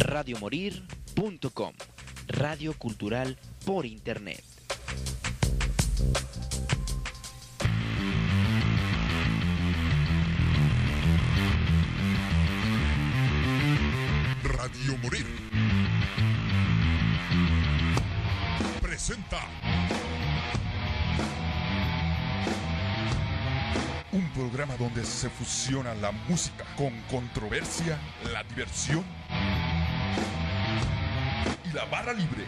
radiomorir.com, radio cultural por internet. Radio Morir. Presenta. Un programa donde se fusiona la música con controversia, la diversión la barra libre.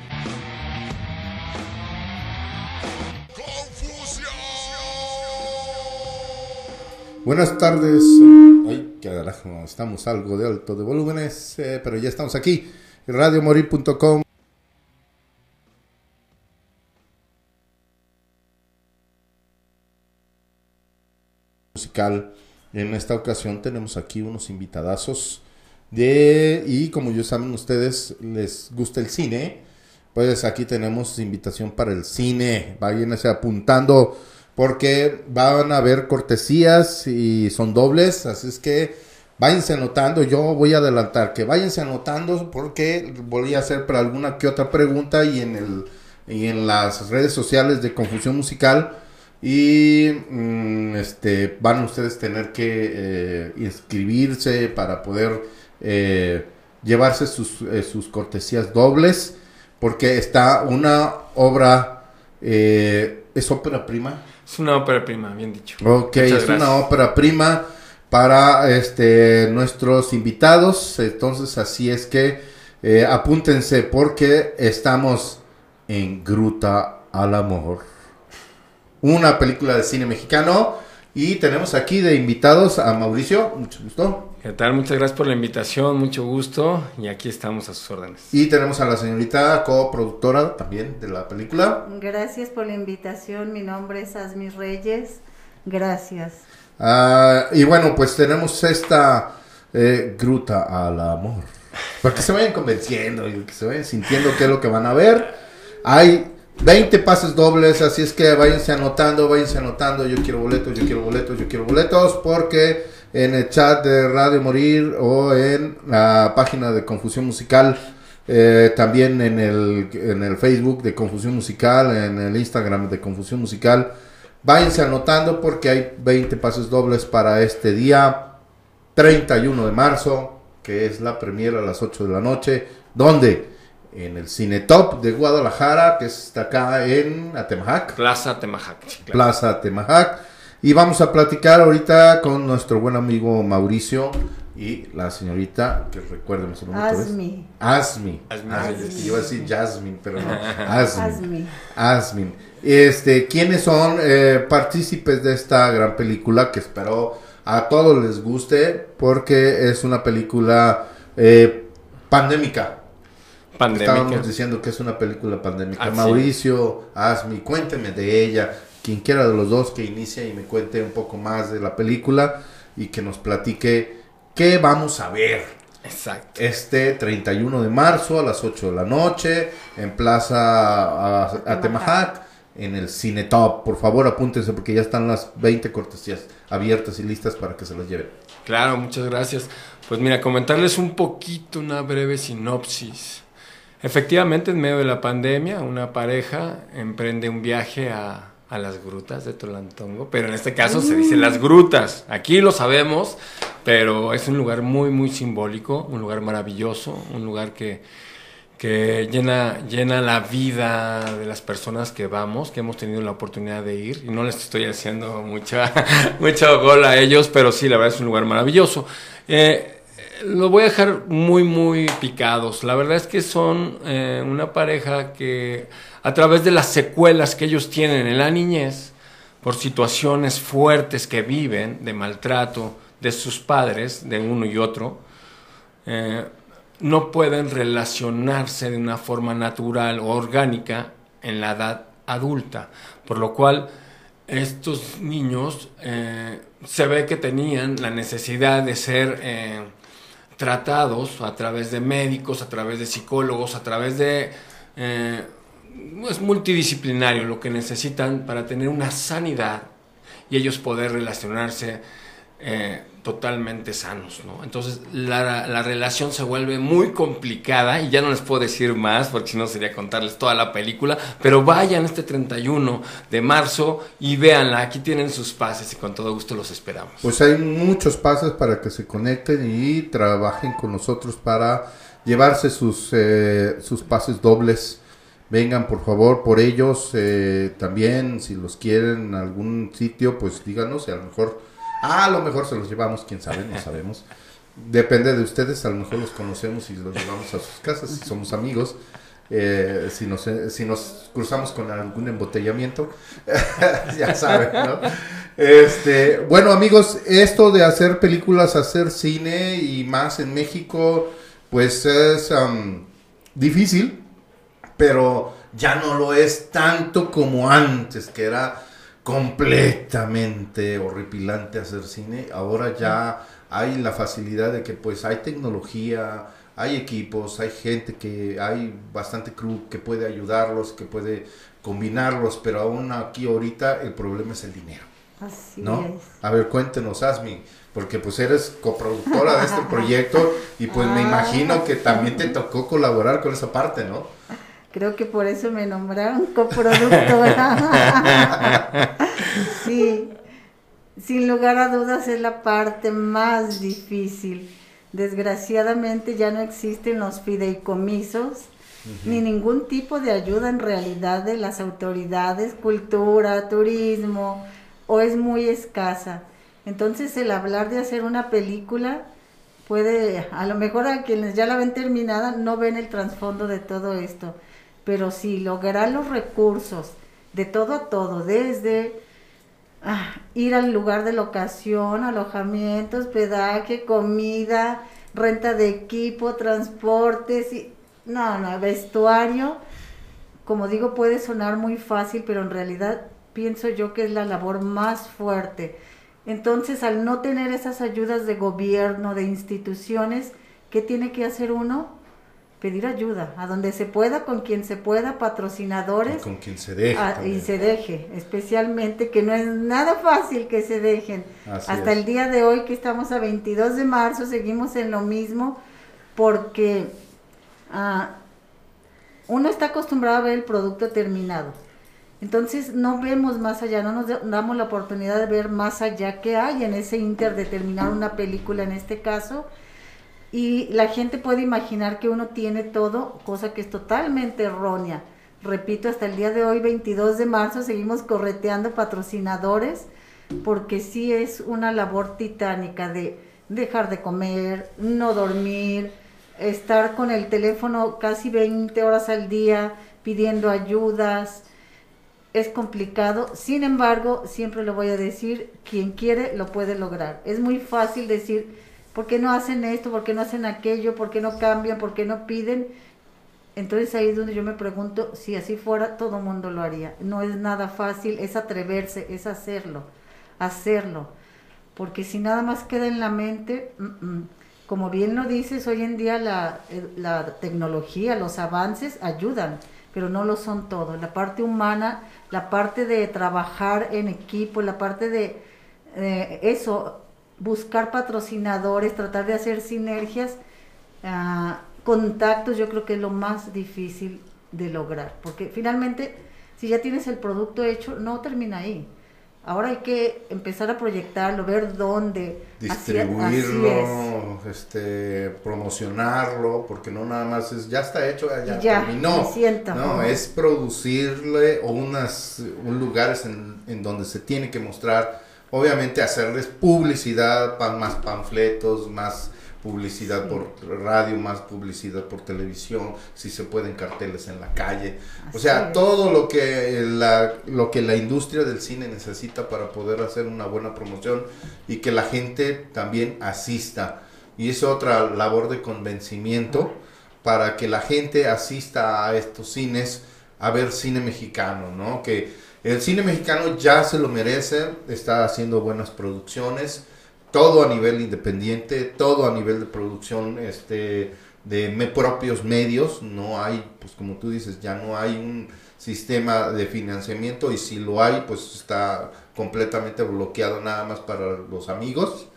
¡Confusión! Buenas tardes. Ay, qué carajo, estamos algo de alto de volúmenes, eh, pero ya estamos aquí. Radiomorir.com. Musical. En esta ocasión tenemos aquí unos invitadazos de y como ya saben ustedes les gusta el cine, pues aquí tenemos invitación para el cine. Váyanse apuntando porque van a haber cortesías y son dobles, así es que váyanse anotando, yo voy a adelantar que váyanse anotando porque voy a hacer para alguna que otra pregunta y en el y en las redes sociales de Confusión Musical y mm, este van ustedes tener que eh, inscribirse para poder eh, llevarse sus, eh, sus cortesías dobles porque está una obra eh, es ópera prima Es una ópera prima, bien dicho. Ok, Muchas es una ópera prima para este nuestros invitados. Entonces, así es que apúntense porque estamos en Gruta al Amor. Una película de cine mexicano. Y tenemos aquí de invitados a Mauricio, mucho gusto. ¿Qué tal? Muchas gracias por la invitación, mucho gusto. Y aquí estamos a sus órdenes. Y tenemos a la señorita coproductora también de la película. Gracias por la invitación. Mi nombre es Asmi Reyes. Gracias. Ah, y bueno, pues tenemos esta eh, gruta al amor. Para que se vayan convenciendo y que se vayan sintiendo qué es lo que van a ver. Hay 20 pases dobles, así es que váyanse anotando, váyanse anotando. Yo quiero boletos, yo quiero boletos, yo quiero boletos. Porque en el chat de Radio Morir o en la página de Confusión Musical, eh, también en el, en el Facebook de Confusión Musical, en el Instagram de Confusión Musical. Váyanse anotando porque hay 20 pases dobles para este día 31 de marzo, que es la premiera a las 8 de la noche. ¿Dónde? En el Cine Top de Guadalajara, que está acá en Atemajac, Plaza Temajac. sí, claro. Plaza Atemajac. Y vamos a platicar ahorita con nuestro buen amigo Mauricio y la señorita, que recuerden su nombre. otra vez. Asmi. Asmi. Asmi. Que iba a decir Jasmine, pero no. Asmi. Asmi. Asmin. Este, ¿quiénes son eh, partícipes de esta gran película que espero a todos les guste porque es una película eh, pandémica? Pandémica. Estábamos diciendo que es una película pandémica. Ah, sí. Mauricio, Asmi, cuénteme de ella. Quien quiera de los dos que inicie y me cuente un poco más de la película y que nos platique qué vamos a ver Exacto. este 31 de marzo a las 8 de la noche en Plaza Atemajac en el Cine Top. Por favor, apúntense porque ya están las 20 cortesías abiertas y listas para que se las lleven. Claro, muchas gracias. Pues mira, comentarles un poquito, una breve sinopsis. Efectivamente, en medio de la pandemia, una pareja emprende un viaje a, a las grutas de Tolantongo, pero en este caso se dice las grutas. Aquí lo sabemos, pero es un lugar muy, muy simbólico, un lugar maravilloso, un lugar que, que llena, llena la vida de las personas que vamos, que hemos tenido la oportunidad de ir. Y no les estoy haciendo mucha, mucha gol a ellos, pero sí, la verdad es un lugar maravilloso. Eh, lo voy a dejar muy, muy picados. La verdad es que son eh, una pareja que a través de las secuelas que ellos tienen en la niñez, por situaciones fuertes que viven de maltrato de sus padres, de uno y otro, eh, no pueden relacionarse de una forma natural o orgánica en la edad adulta, por lo cual estos niños eh, se ve que tenían la necesidad de ser eh, tratados a través de médicos, a través de psicólogos, a través de... es multidisciplinario lo que necesitan para tener una sanidad y ellos poder relacionarse eh, totalmente sanos, ¿no? Entonces la, la, relación se vuelve muy complicada y ya no les puedo decir más porque si no sería contarles toda la película, pero vayan este 31 de marzo y véanla, aquí tienen sus pases y con todo gusto los esperamos. Pues hay muchos pases para que se conecten y trabajen con nosotros para llevarse sus, eh, sus pases dobles. Vengan por favor por ellos eh, también, si los quieren en algún sitio, pues díganos y a lo mejor a lo mejor se los llevamos, quién sabe, no sabemos. Depende de ustedes, a lo mejor los conocemos y los llevamos a sus casas, si somos amigos. Eh, si, nos, si nos cruzamos con algún embotellamiento, ya saben, ¿no? Este, bueno, amigos, esto de hacer películas, hacer cine y más en México, pues es difícil, pero ya no lo es tanto como antes, que era completamente horripilante hacer cine. Ahora ya hay la facilidad de que pues hay tecnología, hay equipos, hay gente que hay bastante crew que puede ayudarlos, que puede combinarlos, pero aún aquí ahorita el problema es el dinero. Así ¿no? es. A ver, cuéntenos, Asmi, porque pues eres coproductora de este proyecto y pues me Ah. imagino que también te tocó colaborar con esa parte, ¿no? Creo que por eso me nombraron coproductora. sí, sin lugar a dudas es la parte más difícil. Desgraciadamente ya no existen los fideicomisos ni ningún tipo de ayuda en realidad de las autoridades, cultura, turismo, o es muy escasa. Entonces el hablar de hacer una película puede, a lo mejor a quienes ya la ven terminada no ven el trasfondo de todo esto, pero si lograr los recursos de todo a todo, desde ah, ir al lugar de locación, alojamiento, hospedaje, comida, renta de equipo, transportes, y, no, no, vestuario, como digo, puede sonar muy fácil, pero en realidad pienso yo que es la labor más fuerte. Entonces, al no tener esas ayudas de gobierno, de instituciones, ¿qué tiene que hacer uno? Pedir ayuda, a donde se pueda, con quien se pueda, patrocinadores. Con quien se deje. Ah, y se deje, especialmente que no es nada fácil que se dejen. Así Hasta es. el día de hoy que estamos a 22 de marzo seguimos en lo mismo porque ah, uno está acostumbrado a ver el producto terminado. Entonces no vemos más allá, no nos da- damos la oportunidad de ver más allá qué hay en ese inter de terminar una película en este caso. Y la gente puede imaginar que uno tiene todo, cosa que es totalmente errónea. Repito, hasta el día de hoy, 22 de marzo, seguimos correteando patrocinadores porque sí es una labor titánica de dejar de comer, no dormir, estar con el teléfono casi 20 horas al día pidiendo ayudas. Es complicado, sin embargo, siempre lo voy a decir, quien quiere lo puede lograr. Es muy fácil decir, ¿por qué no hacen esto? ¿Por qué no hacen aquello? ¿Por qué no cambian? ¿Por qué no piden? Entonces ahí es donde yo me pregunto, si así fuera, todo mundo lo haría. No es nada fácil, es atreverse, es hacerlo, hacerlo. Porque si nada más queda en la mente, como bien lo dices, hoy en día la, la tecnología, los avances ayudan, pero no lo son todo. La parte humana, la parte de trabajar en equipo, la parte de eh, eso, buscar patrocinadores, tratar de hacer sinergias, ah, contactos, yo creo que es lo más difícil de lograr, porque finalmente, si ya tienes el producto hecho, no termina ahí. Ahora hay que empezar a proyectarlo, ver dónde. Es. distribuirlo, este, promocionarlo, porque no nada más es ya está hecho, ya, Ya, terminó. siento. No, Ajá. es producirle o unas un lugares en, en donde se tiene que mostrar, obviamente hacerles publicidad, más panfletos, más publicidad por radio, más publicidad por televisión, si se pueden carteles en la calle. O sea, es. todo lo que la lo que la industria del cine necesita para poder hacer una buena promoción y que la gente también asista. Y es otra labor de convencimiento para que la gente asista a estos cines a ver cine mexicano, ¿no? Que el cine mexicano ya se lo merece, está haciendo buenas producciones, todo a nivel independiente, todo a nivel de producción este de me- propios medios, no hay, pues como tú dices, ya no hay un sistema de financiamiento y si lo hay, pues está completamente bloqueado nada más para los amigos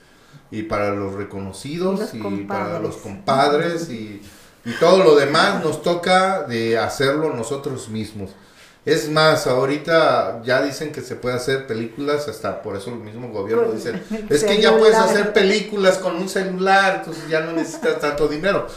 y para los reconocidos Y para los compadres y, y todo lo demás nos toca de hacerlo nosotros mismos. Es más, ahorita ya dicen que se puede hacer películas, hasta por eso el mismo gobierno dice, es que ya puedes celular". hacer películas con un celular, entonces ya no necesitas tanto dinero.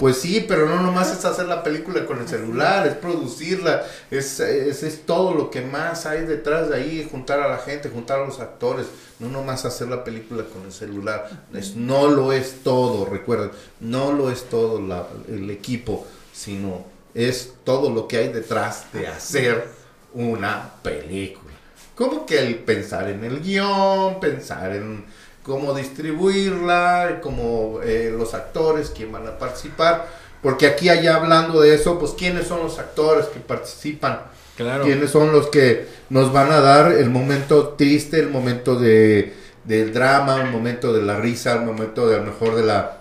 Pues sí, pero no nomás es hacer la película con el celular, es producirla, es, es, es todo lo que más hay detrás de ahí, juntar a la gente, juntar a los actores, no nomás hacer la película con el celular. Es, no lo es todo, recuerden, no lo es todo la- el equipo, sino es todo lo que hay detrás de hacer una película. Como que el pensar en el guion, pensar en cómo distribuirla, cómo eh, los actores, quién van a participar. Porque aquí allá hablando de eso, pues quiénes son los actores que participan. Claro. ¿Quiénes son los que nos van a dar el momento triste, el momento de, del drama, el momento de la risa, el momento de a lo mejor de la,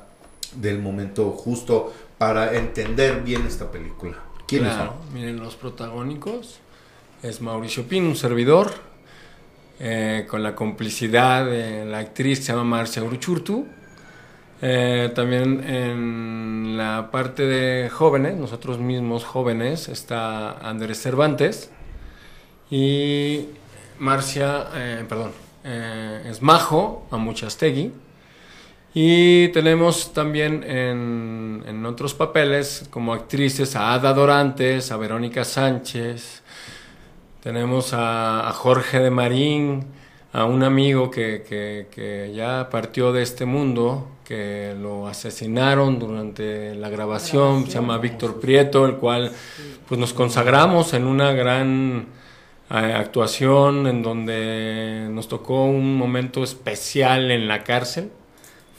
del momento justo para entender bien esta película? ¿Quiénes Claro, miren, los protagónicos es Mauricio Pino, un servidor, eh, con la complicidad de la actriz que se llama Marcia Uruchurtu. Eh, también en la parte de jóvenes, nosotros mismos jóvenes, está Andrés Cervantes y Marcia, eh, perdón, es Majo Amuchastegui. Y tenemos también en, en otros papeles como actrices a Ada Dorantes, a Verónica Sánchez, tenemos a, a Jorge de Marín, a un amigo que, que- que ya partió de este mundo, que lo asesinaron durante la grabación, se llama Víctor Prieto, el cual pues nos consagramos en una gran eh, actuación en donde nos tocó un momento especial en la cárcel.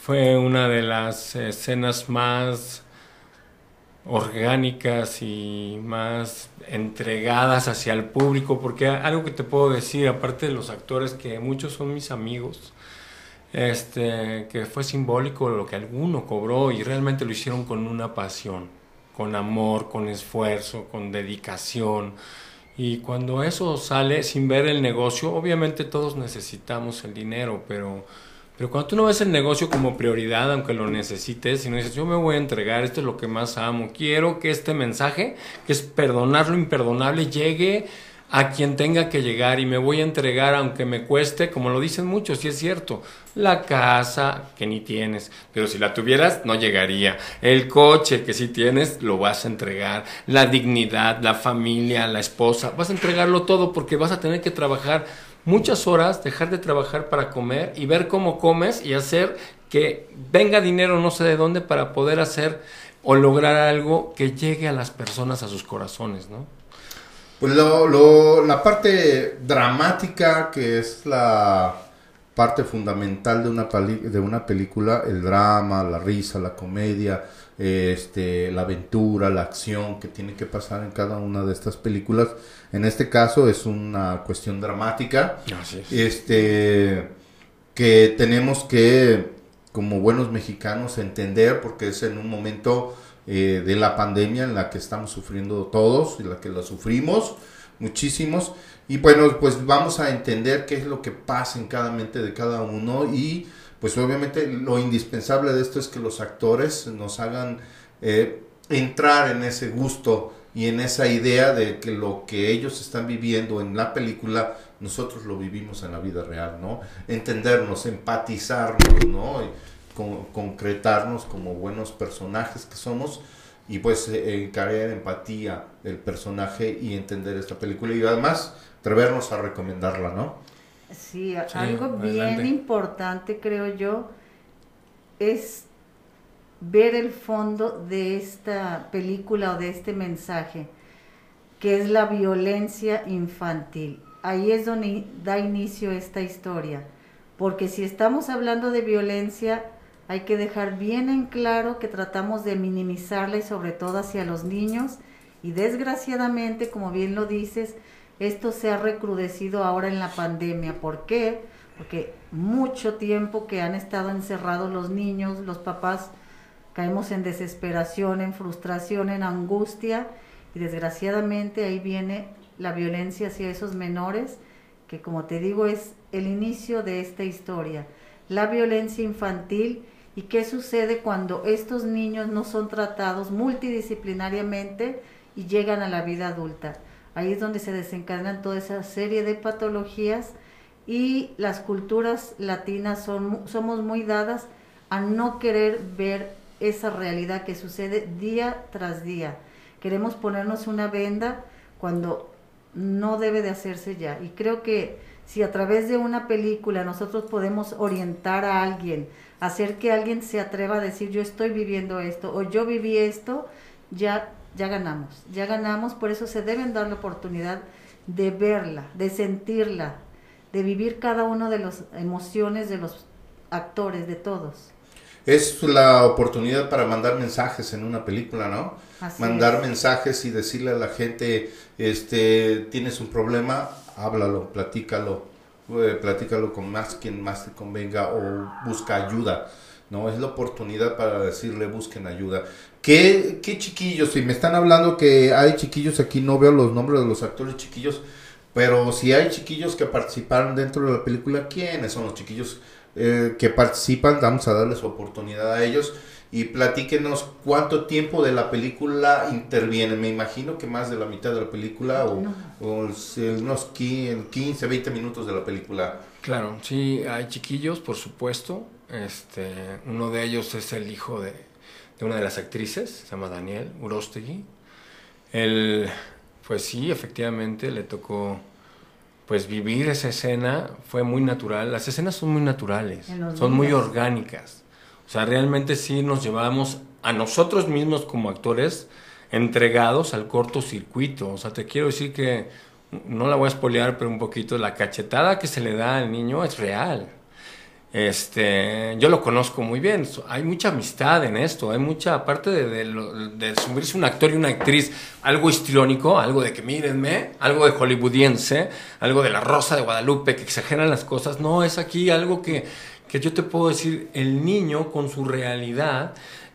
Fue una de las escenas más orgánicas y más entregadas hacia el público, porque algo que te puedo decir, aparte de los actores, que muchos son mis amigos, este, que fue simbólico lo que alguno cobró y realmente lo hicieron con una pasión, con amor, con esfuerzo, con dedicación. Y cuando eso sale sin ver el negocio, obviamente todos necesitamos el dinero, pero, pero cuando tú no ves el negocio como prioridad, aunque lo necesites, sino dices, yo me voy a entregar, esto es lo que más amo, quiero que este mensaje, que es perdonar lo imperdonable, llegue a quien tenga que llegar y me voy a entregar aunque me cueste, como lo dicen muchos, y es cierto, la casa que ni tienes, pero si la tuvieras no llegaría, el coche que sí tienes lo vas a entregar, la dignidad, la familia, la esposa, vas a entregarlo todo porque vas a tener que trabajar muchas horas, dejar de trabajar para comer y ver cómo comes y hacer que venga dinero no sé de dónde para poder hacer o lograr algo que llegue a las personas a sus corazones, ¿no? Pues lo, la parte dramática, que es la parte fundamental de una, de una película, el drama, la risa, la comedia, este, la aventura, la acción que tiene que pasar en cada una de estas películas. En este caso es una cuestión dramática es. este que tenemos que como buenos mexicanos entender porque es en un momento eh, de la pandemia en la que estamos sufriendo todos y la que la sufrimos muchísimos y bueno pues vamos a entender qué es lo que pasa en cada mente de cada uno y pues obviamente lo indispensable de esto es que los actores nos hagan eh, entrar en ese gusto y en esa idea de que lo que ellos están viviendo en la película nosotros lo vivimos en la vida real, ¿no? Entendernos, empatizarnos, ¿no? Y con- concretarnos como buenos personajes que somos y pues eh, encarar empatía del personaje y entender esta película y además atrevernos a recomendarla, ¿no? Sí, Sí, algo adelante. bien importante creo yo es ver el fondo de esta película o de este mensaje, que es la violencia infantil. Ahí es donde da inicio esta historia, porque si estamos hablando de violencia, hay que dejar bien en claro que tratamos de minimizarla y sobre todo hacia los niños, y desgraciadamente, como bien lo dices, esto se ha recrudecido ahora en la pandemia. ¿Por qué? Porque mucho tiempo que han estado encerrados los niños, los papás, caemos en desesperación, en frustración, en angustia y desgraciadamente ahí viene la violencia hacia esos menores, que como te digo es el inicio de esta historia. la violencia infantil y qué sucede cuando estos niños no son tratados multidisciplinariamente y llegan a la vida adulta. Ahí es donde se desencadenan toda esa serie de patologías y las culturas latinas son, somos muy dadas a no querer ver esa realidad que sucede día tras día. Queremos ponernos una venda cuando no debe de hacerse ya. Y creo que si a través de una película nosotros podemos orientar a alguien, hacer que alguien se atreva a decir yo estoy viviendo esto o yo viví esto, ya, ya ganamos, ya ganamos, por eso se deben dar la oportunidad de verla, de sentirla, de vivir cada una de las emociones de los actores, de todos. Es la oportunidad para mandar mensajes en una película, ¿no? Así mandar es. mensajes y decirle a la gente, este, tienes un problema, háblalo, platícalo, eh, platícalo con más quien más te convenga o busca ayuda, ¿no? Es la oportunidad para decirle busquen ayuda. ¿Qué, qué chiquillos? Si me están hablando que hay chiquillos aquí, no veo los nombres de los actores chiquillos, pero si hay chiquillos que participaron dentro de la película, ¿quiénes son los chiquillos eh, que participan? Vamos a darles oportunidad a ellos y platíquenos cuánto tiempo de la película intervienen. Me imagino que más de la mitad de la película o, No. o unos qui- 15, 20 minutos de la película. Claro, sí, hay chiquillos, por supuesto. Este, uno de ellos es el hijo de, de una de las actrices, se llama Daniel Urostegui. Él, pues sí, efectivamente le tocó pues vivir esa escena, fue muy natural. Las escenas son muy naturales, son muy orgánicas. O sea, realmente sí nos llevamos a nosotros mismos como actores entregados al cortocircuito. O sea, te quiero decir que, no la voy a spoilear, pero un poquito, la cachetada que se le da al niño es real. Este, yo lo conozco muy bien, hay mucha amistad en esto, hay mucha, aparte de, de, de subirse un actor y una actriz, algo histriónico, algo de que mírenme, algo de hollywoodiense, algo de la Rosa de Guadalupe, que exageran las cosas, no, es aquí algo que, que yo te puedo decir, el niño con su realidad,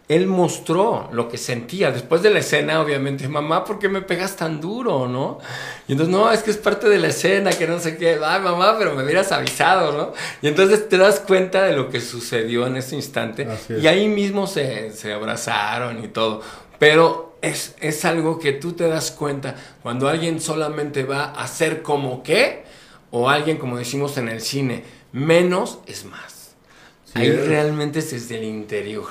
él mostró lo que sentía. Después de la escena, obviamente, mamá, ¿por qué me pegas tan duro, no? Y entonces, no, es que es parte de la escena, que no sé qué. Ay, mamá, pero me hubieras avisado, ¿no? Y entonces te das cuenta de lo que sucedió en ese instante. Es. Y ahí mismo se, se abrazaron y todo. Pero es, es algo que tú te das cuenta cuando alguien solamente va a hacer como que, o alguien, como decimos en el cine, menos es más. Sí, ahí es- realmente es desde el interior.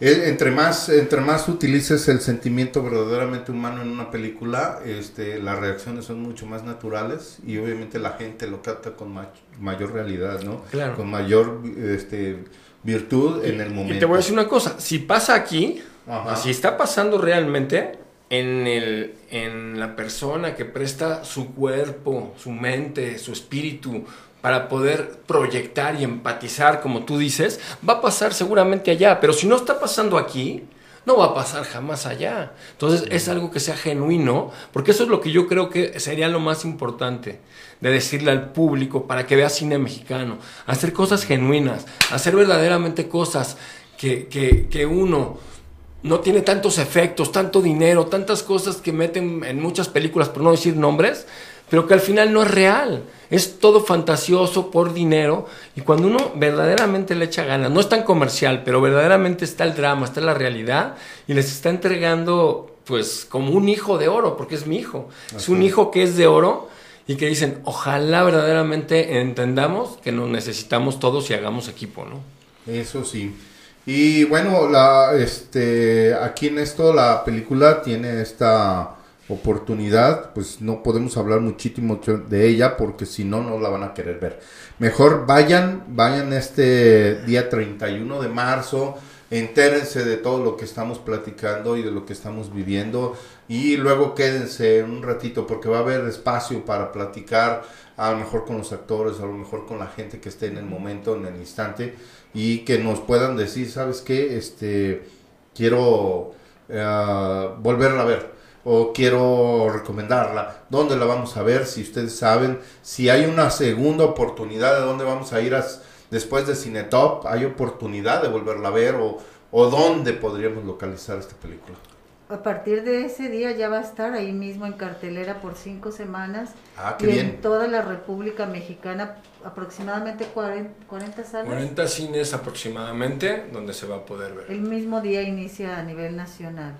Eh, Entre más, entre más utilices el sentimiento verdaderamente humano en una película, este, las reacciones son mucho más naturales y obviamente la gente lo capta con ma- mayor realidad, ¿no? Claro. Con mayor este, virtud en el momento. Y te voy a decir una cosa, si pasa aquí, Ajá. si está pasando realmente en, el, en la persona que presta su cuerpo, su mente, su espíritu para poder proyectar y empatizar, como tú dices, va a pasar seguramente allá, pero si no está pasando aquí, no va a pasar jamás allá. Entonces es algo que sea genuino, porque eso es lo que yo creo que sería lo más importante de decirle al público para que vea cine mexicano, hacer cosas genuinas, hacer verdaderamente cosas que, que, que uno no tiene tantos efectos, tanto dinero, tantas cosas que meten en muchas películas, por no decir nombres, pero que al final no es real. Es todo fantasioso por dinero y cuando uno verdaderamente le echa ganas, no es tan comercial, pero verdaderamente está el drama, está la realidad y les está entregando pues como un hijo de oro, porque es mi hijo. Es un hijo que es de oro y que dicen, ojalá verdaderamente entendamos que nos necesitamos todos y hagamos equipo, ¿no? Eso sí. Y bueno, la, este, aquí en esto la película tiene esta oportunidad, pues no podemos hablar muchísimo de ella porque si no, no la van a querer ver. Mejor vayan, vayan este día 31 de marzo, entérense de todo lo que estamos platicando y de lo que estamos viviendo y luego quédense un ratito porque va a haber espacio para platicar a lo mejor con los actores, a lo mejor con la gente que esté en el momento, en el instante y que nos puedan decir, ¿sabes qué? Este, quiero eh, volverla a ver o quiero recomendarla. ¿Dónde la vamos a ver? Si ustedes saben, si hay una segunda oportunidad de dónde vamos a ir a- después de Cinetop, hay oportunidad de volverla a ver o, o dónde podríamos localizar esta película. a partir de ese día ya va a estar ahí mismo en cartelera por cinco semanas. Ah, qué y bien. en toda la República Mexicana, aproximadamente 40, 40 salas. 40 cines aproximadamente donde se va a poder ver. El mismo día inicia a nivel nacional.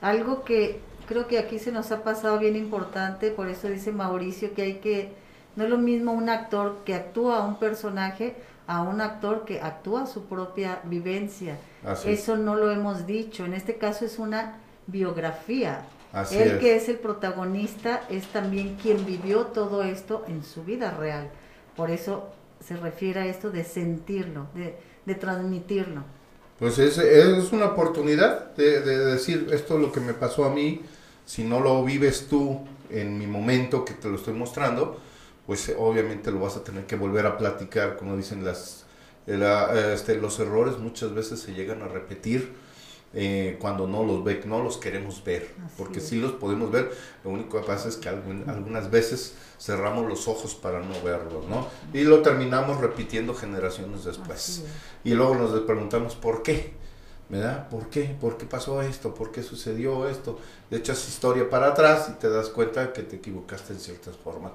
Algo que creo que aquí se nos ha pasado bien importante, por eso dice Mauricio que hay que, no es lo mismo un actor que actúa a un personaje a un actor que actúa su propia vivencia. Así es. Eso no lo hemos dicho. En este caso es una biografía. Así Él es. que es el protagonista es también quien vivió todo esto en su vida real. Por eso se refiere a esto de sentirlo, de, de transmitirlo. Pues es, es una oportunidad de, de decir esto es lo que me pasó a mí. Si no lo vives tú en mi momento que te lo estoy mostrando, pues eh, obviamente lo vas a tener que volver a platicar, como dicen las, eh, la- este, los errores muchas veces se llegan a repetir eh, cuando no los ve, no los queremos ver, Así porque es. sí los podemos ver, lo único que pasa es que algún- algunas veces cerramos los ojos para no verlos, ¿no? Y lo terminamos repitiendo generaciones después. Y luego nos preguntamos por qué, ¿verdad? ¿Por qué? ¿Por qué pasó esto? ¿Por qué sucedió esto? Le echas historia para atrás y te das cuenta que te equivocaste en ciertas formas.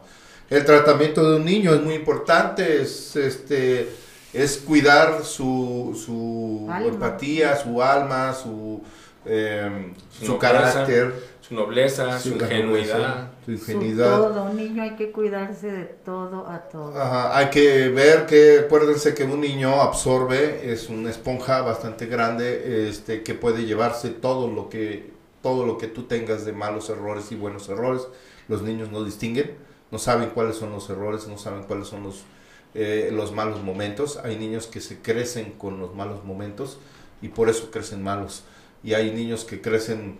El tratamiento de un niño es muy importante, es este es cuidar su, su Alma. empatía, su alma, su, eh, Su carácter, Su nobleza, su ingenuidad. nobleza, su Su ingenuidad. todo, un niño hay que cuidarse de todo a todo. Ajá, hay que ver que, acuérdense que un niño absorbe, es una esponja bastante grande, este, que puede llevarse todo lo que, todo lo que tú tengas de malos errores y buenos errores. Los niños no distinguen, no saben cuáles son los errores, no saben cuáles son los, eh, los malos momentos. Hay niños que se crecen con los malos momentos y por eso crecen malos. Y hay niños que crecen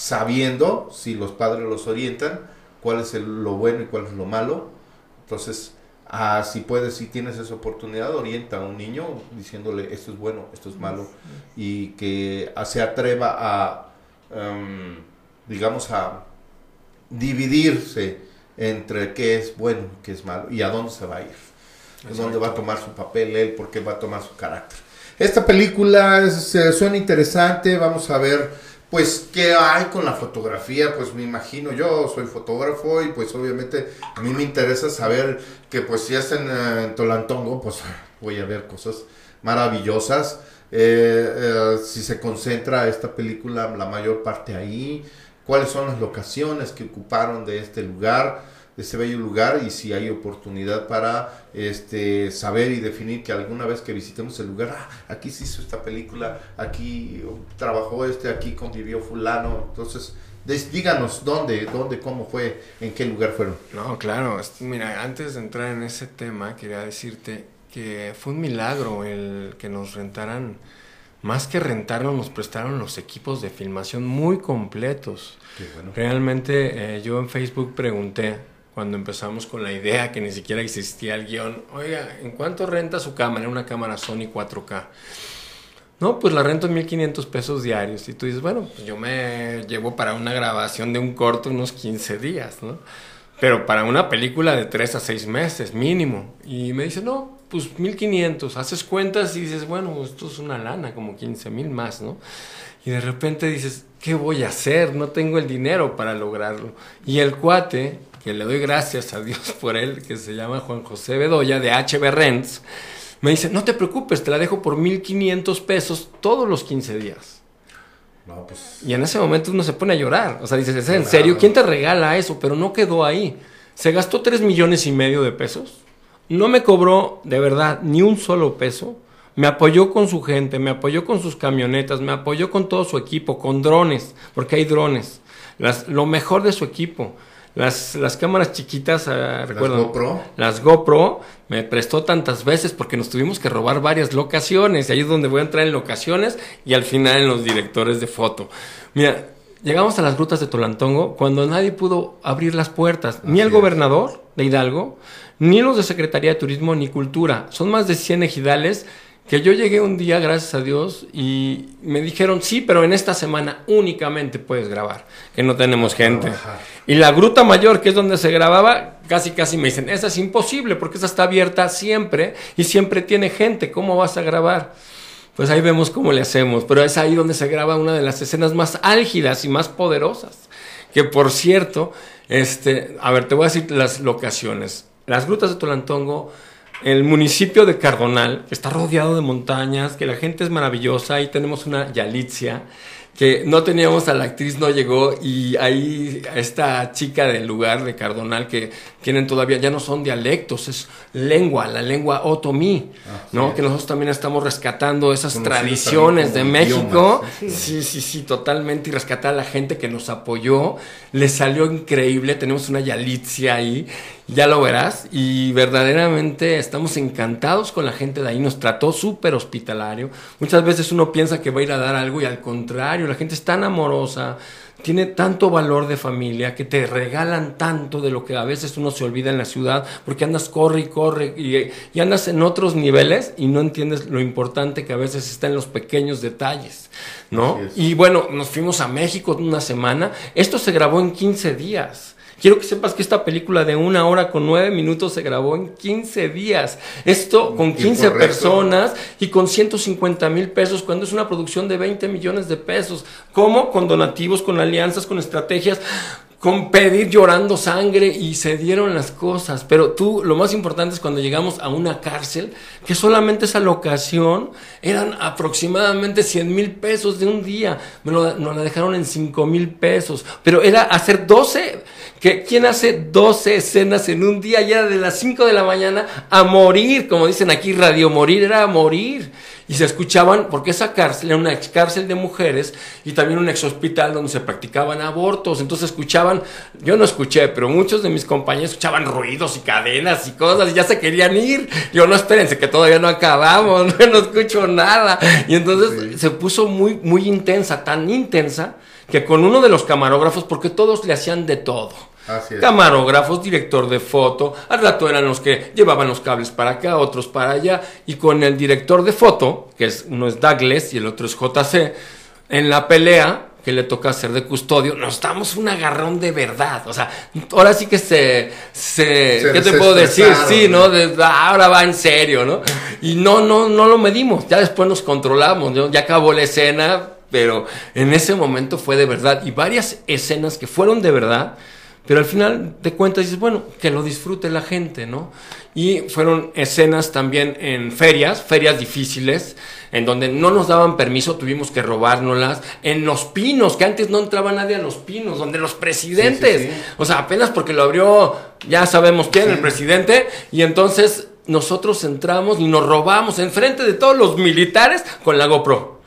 sabiendo, si los padres los orientan, cuál es el- lo bueno y cuál es lo malo. Entonces, ah, si puedes, si tienes esa oportunidad, orienta a un niño diciéndole esto es bueno, esto es malo, y que se atreva a, em, digamos, a dividirse entre qué es bueno, qué es malo y a dónde se va a ir. Es dónde va a tomar su papel él, porque va a tomar su carácter. Esta película es- eh, suena interesante, vamos a ver pues qué hay con la fotografía, pues me imagino yo soy fotógrafo y pues obviamente a mí me interesa saber que pues si es en, eh, en Tolantongo, pues voy a ver cosas maravillosas. Eh, eh, si se concentra esta película la mayor parte ahí, cuáles son las locaciones que ocuparon de este lugar, este bello lugar y si hay oportunidad para este saber y definir que alguna vez que visitemos el lugar, ah, aquí se hizo esta película, aquí trabajó este, aquí convivió fulano, entonces des- díganos dónde, dónde, cómo fue, en qué lugar fueron. No, claro. Mira, antes de entrar en ese tema, quería decirte que fue un milagro el que nos rentaran, más que rentarnos, nos prestaron los equipos de filmación muy completos. Bueno. Realmente eh, yo en Facebook pregunté, cuando empezamos con la idea que ni siquiera existía el guion, oiga, ¿en cuánto renta su cámara? Una cámara Sony 4K. No, pues la rento en 1500 pesos diarios. Y tú dices, bueno, pues yo me llevo para una grabación de un corto unos 15 días, ¿no? Pero para una película de 3 a 6 meses, mínimo. Y me dice, no, pues 1500. Haces cuentas y dices, bueno, esto es una lana, como 15 mil más, ¿no? Y de repente dices, ¿qué voy a hacer? No tengo el dinero para lograrlo. Y el cuate, que le doy gracias a Dios por él, que se llama Juan José Bedoya de HB Rents, me dice, no te preocupes, te la dejo por 1500 pesos todos los 15 días. No, pues Y en ese momento uno se pone a llorar. O sea, dices, ¿es en serio? ¿Quién te regala eso? Pero no quedó ahí. Se gastó 3 millones y medio de pesos. No me cobró, de verdad, ni un solo peso. Me apoyó con su gente, me apoyó con sus camionetas, me apoyó con todo su equipo, con drones, porque hay drones. Las, lo mejor de su equipo. Las, las cámaras chiquitas, ah, recuerdo. GoPro. Las GoPro me prestó tantas veces porque nos tuvimos que robar varias locaciones. Y ahí es donde voy a entrar en locaciones y al final en los directores de foto. Mira, llegamos a las rutas de Tolantongo cuando nadie pudo abrir las puertas. Ni el es. gobernador de Hidalgo, ni los de Secretaría de Turismo, ni Cultura. Son más de 100 ejidales que yo llegué un día, gracias a Dios, y me dijeron, sí, pero en esta semana únicamente puedes grabar, que no tenemos gente. Y la Gruta Mayor, que es donde se grababa, casi casi me dicen, esa es imposible porque esa está abierta siempre y siempre tiene gente, ¿cómo vas a grabar? pues ahí vemos cómo le hacemos. Pero es ahí donde se graba una de las escenas más álgidas y más poderosas. Que por cierto, este, a ver, te voy a decir las locaciones. Las grutas de Tolantongo, el municipio de Cardonal, que está rodeado de montañas, que la gente es maravillosa, ahí tenemos una Yalitzia que no teníamos a la actriz, no llegó, y ahí esta chica del lugar de Cardonal, que tienen todavía, ya no son dialectos, es lengua, la lengua otomí, ¿no? Que nosotros también estamos rescatando esas tradiciones de México. Sí. sí, sí, totalmente, y rescatar a la gente que nos apoyó, le salió increíble, tenemos una Yalitzia ahí, ya lo verás, y verdaderamente estamos encantados con la gente de ahí, nos trató súper hospitalario. Muchas veces uno piensa que va a ir a dar algo y al contrario, la gente es tan amorosa, tiene tanto valor de familia, que te regalan tanto de lo que a veces uno se olvida en la ciudad, porque andas corre y corre y, y andas en otros niveles y no entiendes lo importante que a veces está en los pequeños detalles, ¿no? Y bueno, nos fuimos a México una semana, esto se grabó en 15 días. Quiero que sepas que esta película de una hora con nueve minutos se grabó en 15 días. Esto con 15 personas y con 150 mil pesos, cuando es una producción de 20 millones de pesos. ¿Cómo? Con donativos, con alianzas, con estrategias con pedir llorando sangre y se dieron las cosas. Pero tú, lo más importante es cuando llegamos a una cárcel, que solamente esa locación eran aproximadamente 100 mil pesos de un día. Me lo, nos la dejaron en 5 mil pesos. Pero era hacer 12, que ¿quién hace 12 escenas en un día? Ya de las 5 de la mañana a morir, como dicen aquí, radio morir, era a morir y se escuchaban, porque esa cárcel era una ex cárcel de mujeres y también un ex hospital donde se practicaban abortos. Entonces escuchaban, yo no escuché, pero muchos de mis compañeros escuchaban ruidos y cadenas y cosas y ya se querían ir. Yo no espérense que todavía no acabamos, no, escucho nada. Y entonces se puso muy, muy intensa, tan intensa que con uno de los camarógrafos, porque todos le hacían de todo Camarógrafos, director de foto, al rato eran los que llevaban los cables para acá, otros para allá, y con el director de foto, que es, uno es Douglas y el otro es JC, en la pelea que le toca hacer de custodio, nos damos un agarrón de verdad. O sea, ahora sí que se. se, ¿Qué te puedo decir? Sí, ¿no? Ah, ahora va en serio, ¿no? Y no, no, no lo medimos. Ya después nos controlamos, ¿no? Ya acabó la escena, pero en ese momento fue de verdad. Y varias escenas que fueron de verdad pero al final de cuentas dices, bueno, que lo disfrute la gente, ¿no? Y fueron escenas también en ferias, ferias difíciles, en donde no nos daban permiso, tuvimos que robárnoslas, en los pinos, que antes no entraba nadie a los pinos, donde los presidentes, o sea, apenas porque lo abrió, ya sabemos quién, el presidente, y entonces nosotros entramos y nos robamos enfrente de todos los militares con la GoPro.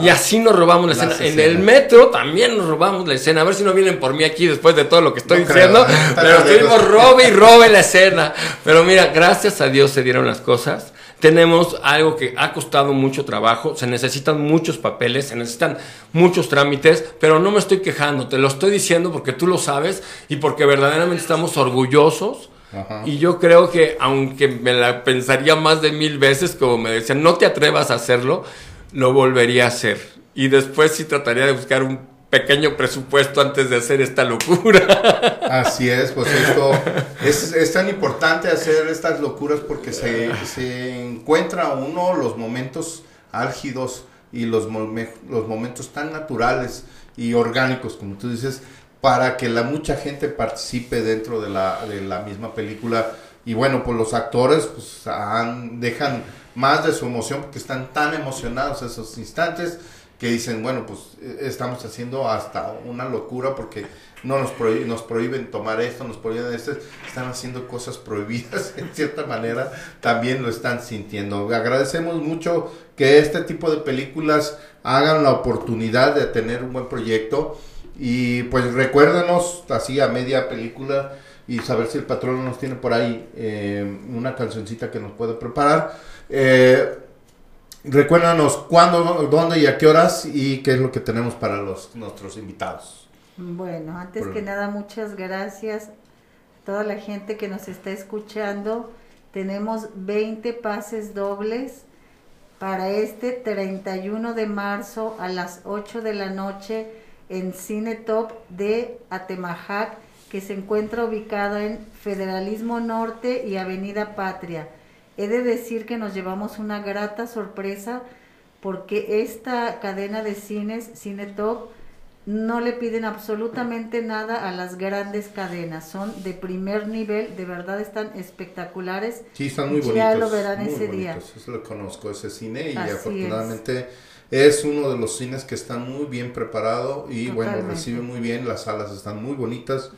Y así nos robamos la escena. En el metro también nos robamos la escena. A ver si no vienen por mí aquí después de todo lo que estoy diciendo. Pero estuvimos robe y robe la escena. Pero mira, gracias a Dios se dieron las cosas. Tenemos algo que ha costado mucho trabajo, se necesitan muchos papeles, se necesitan muchos trámites, pero no me estoy quejando, te lo estoy diciendo porque tú lo sabes y porque verdaderamente estamos orgullosos. Y yo creo que aunque me la pensaría más de mil veces, como me decían, no te atrevas a hacerlo, lo volvería a hacer. Y después sí trataría de buscar un pequeño presupuesto antes de hacer esta locura. Así es, pues esto es, tan importante hacer estas locuras porque se, se encuentra uno los momentos álgidos y los, los momentos tan naturales y orgánicos, como tú dices, para que la mucha gente participe dentro de la, de la misma película. Y bueno, pues los actores pues, han, dejan más de su emoción porque están tan emocionados esos instantes que dicen, bueno, pues e, estamos haciendo hasta una locura porque no nos, nos prohíben tomar esto, nos prohíben esto, están haciendo cosas prohibidas, en cierta manera también lo están sintiendo. Agradecemos mucho que este tipo de películas hagan la oportunidad de tener un buen proyecto y pues recuérdenos así a media película y saber si el patrón nos tiene por ahí eh, una cancioncita que nos puede preparar eh, recuérdanos cuándo, dónde y a qué horas y qué es lo que tenemos para los, nuestros invitados. Bueno, antes que nada, muchas gracias a toda la gente que nos está escuchando. Tenemos 20 pases dobles para este 31 de marzo a las 8 de la noche en Cine Top de Atemajac, que se encuentra ubicado en Federalismo Norte y Avenida Patria. He de decir que nos llevamos una grata sorpresa porque esta cadena de cines, Cinetop, no le piden absolutamente nada a las grandes cadenas, son de primer nivel, de verdad están espectaculares. Sí, están muy bonitos. Ya lo verán muy ese día. bonitos. Eso lo conozco, ese cine, y Así afortunadamente es. Uno de los cines que están muy bien preparado y bueno, recibe muy bien, las salas están muy bonitas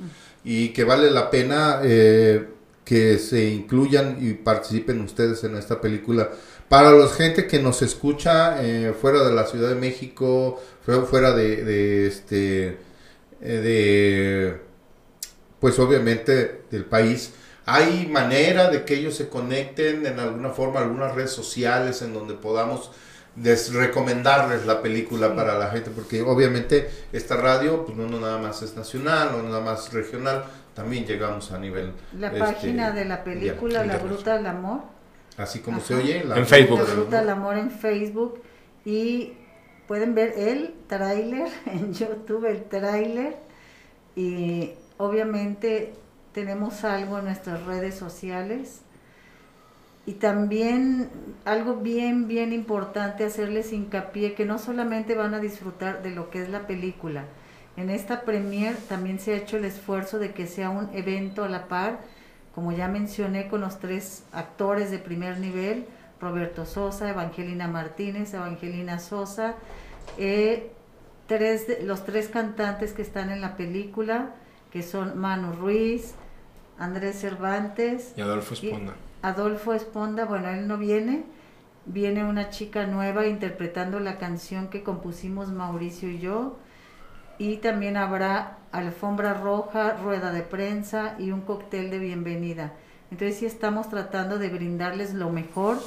y que vale la pena eh, que se incluyan y participen ustedes en esta película. Para la gente que nos escucha eh, fuera de la Ciudad de México, fue- fuera de, de este eh, de pues obviamente del país. ¿Hay manera de que ellos se conecten en alguna forma, algunas redes sociales en donde podamos des- recomendarles la película Sí. para la gente? Porque obviamente esta radio, pues no, no nada más es nacional, no nada más regional, también llegamos a nivel... La este, página de la película La. Gruta del Amor. Así como Ajá. se oye. la En Facebook. La Gruta del. Amor en Facebook y pueden ver el tráiler en YouTube, el tráiler y obviamente tenemos algo en nuestras redes sociales y también algo bien bien importante hacerles hincapié que no solamente van a disfrutar de lo que es la película en esta premier también se ha hecho el esfuerzo de que sea un evento a la par como ya mencioné con los tres actores de primer nivel Roberto Sosa, Evangelina Martínez, Evangelina Sosa, eh, tres de- los tres cantantes que están en la película, que son Manu Ruiz, Andrés Cervantes, Y Adolfo Esponda. Adolfo Esponda, bueno, él no viene, viene una chica nueva interpretando la canción que compusimos Mauricio y yo, y también habrá alfombra roja, rueda de prensa y un cóctel de bienvenida. Entonces sí estamos tratando de brindarles lo mejor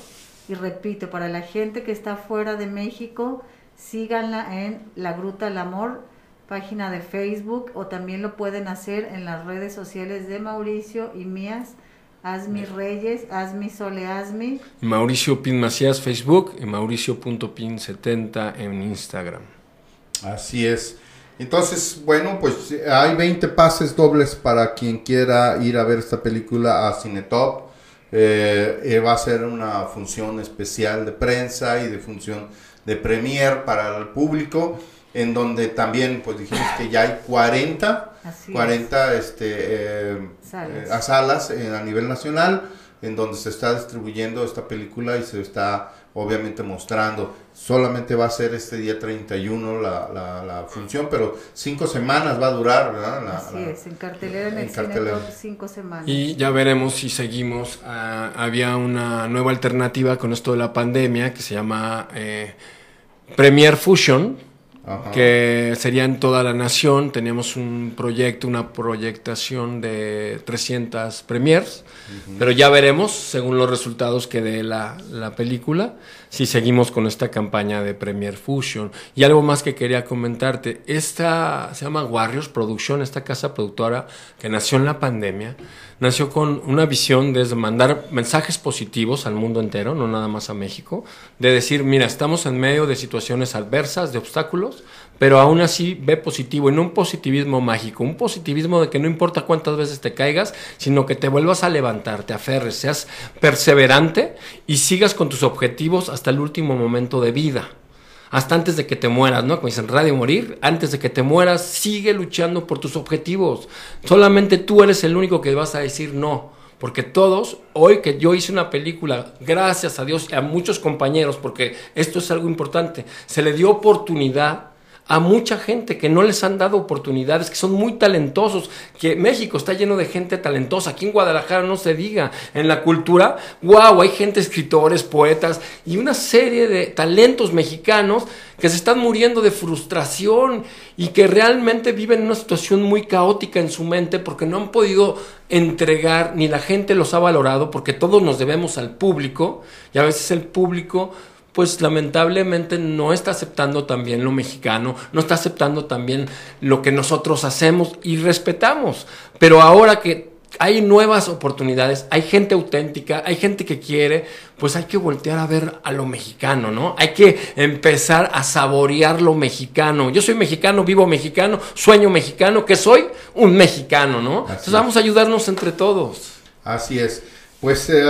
y repito, para la gente que está fuera de México, síganla en La Gruta del Amor, página de Facebook o también lo pueden hacer en las redes sociales de Mauricio y mías, Asmi Reyes, Asmi Sole Asmi. Mauricio Pin Macías Facebook y Mauricio.pin70 en Instagram. Así es. Entonces, bueno, pues hay 20 pases dobles para quien quiera ir a ver esta película a Cinetop. Eh, eh, va a ser una función especial de prensa y de función de premier para el público, en donde también, pues dijimos que ya hay 40, Así es. 40 este, eh, Salas. eh, a salas eh, a nivel nacional, en donde se está distribuyendo esta película y se está obviamente mostrando. Solamente va a ser este día 31 la, la, la función, pero cinco semanas va a durar, ¿verdad? La- Así la- es, en cartelera en, en el cartelera. Cinetop cinco semanas. Y ya veremos si seguimos. Ah, había una nueva alternativa con esto de la pandemia que se llama eh, Premier Fusion, Ajá. que sería en toda la nación. Teníamos un proyecto, una proyectación de 300 premiers, pero ya veremos, según los resultados que dé la, la película, si seguimos con esta campaña de Premier Fusion. Y algo más que quería comentarte, esta se llama Warriors Production, esta casa productora que nació en la pandemia, nació con una visión de mandar mensajes positivos al mundo entero, no nada más a México, de decir, mira, estamos en medio de situaciones adversas, de obstáculos, pero aún así ve positivo, y no un positivismo mágico, un positivismo de que no importa cuántas veces te caigas, sino que te vuelvas a levantar, te aferres, seas perseverante y sigas con tus objetivos hasta el último momento de vida hasta antes de que te mueras, ¿no? Como dicen, radio morir, antes de que te mueras, sigue luchando por tus objetivos. Solamente tú eres el único que vas a decir no. Porque todos, hoy que yo hice una película, gracias a Dios y a muchos compañeros, porque esto es algo importante, se le dio oportunidad a mucha gente que no les han dado oportunidades, que son muy talentosos, que México está lleno de gente talentosa, aquí en Guadalajara no se diga, en la cultura, wow, hay gente, escritores, poetas y una serie de talentos mexicanos que se están muriendo de frustración y que realmente viven una situación muy caótica en su mente porque no han podido entregar, ni la gente los ha valorado, porque todos nos debemos al público y a veces el público pues lamentablemente no está aceptando también lo mexicano, no está aceptando también lo que nosotros hacemos y respetamos. Pero ahora que hay nuevas oportunidades, hay gente auténtica, hay gente que quiere, pues hay que voltear a ver a lo mexicano, ¿no? Hay que empezar a saborear lo mexicano. Yo soy mexicano, vivo mexicano, sueño mexicano, que soy un mexicano, ¿no? Entonces es. vamos a ayudarnos entre todos. Así es. Pues eh,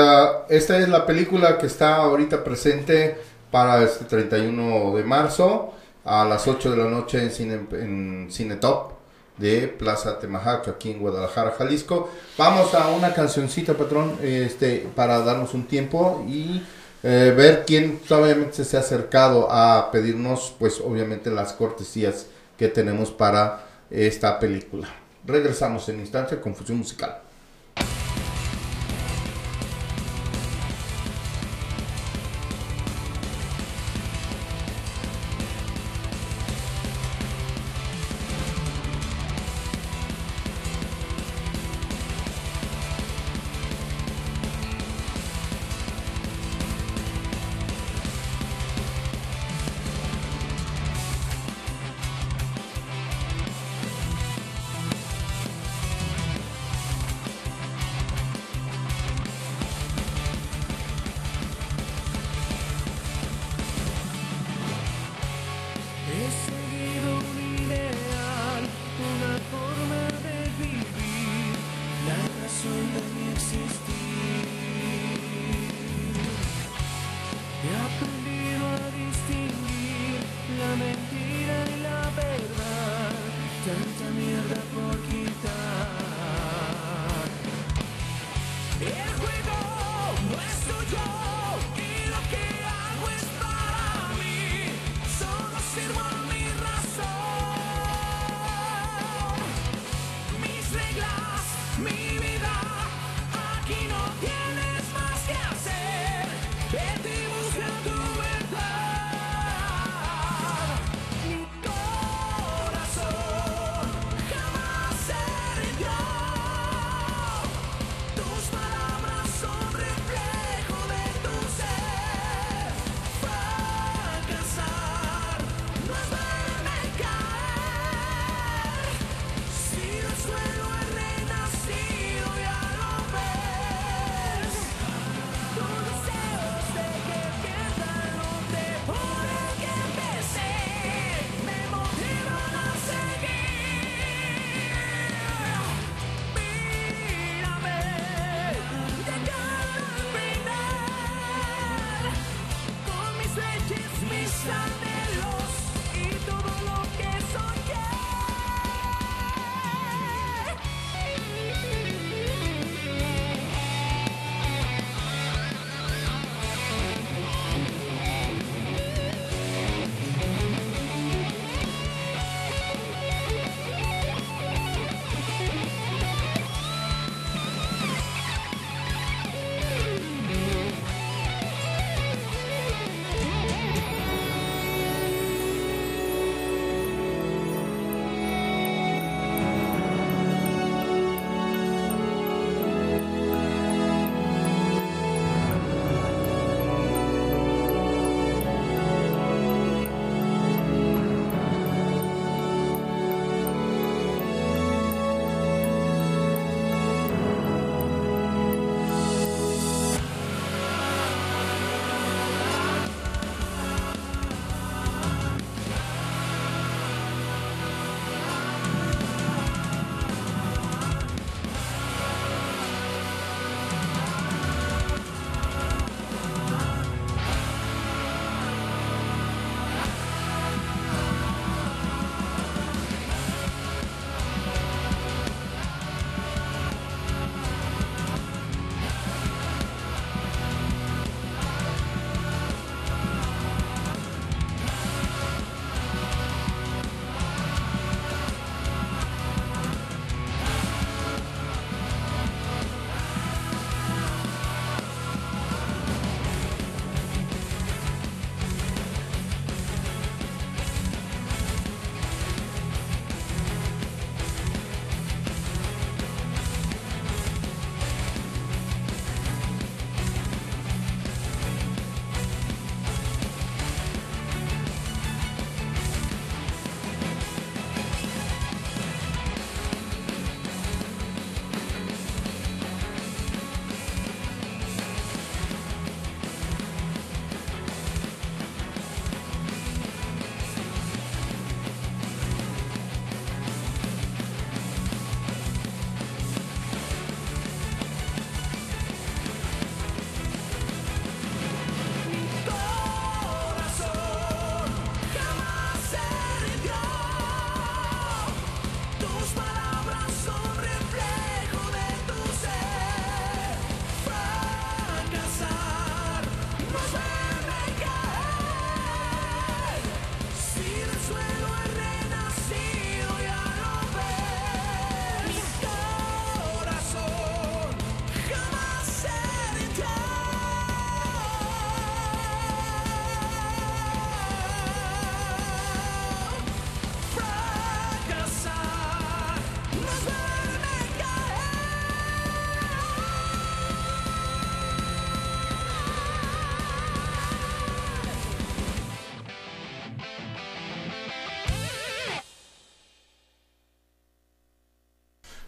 esta es la película que está ahorita presente para este 31 de marzo a las 8 de la noche en Cine, en Cine Top de Plaza Temajac aquí en Guadalajara, Jalisco. Vamos a una cancioncita, patrón, este, para darnos un tiempo y eh, ver quién obviamente se ha acercado a pedirnos, pues obviamente las cortesías que tenemos para esta película. Regresamos en instancia con Fusión Musical.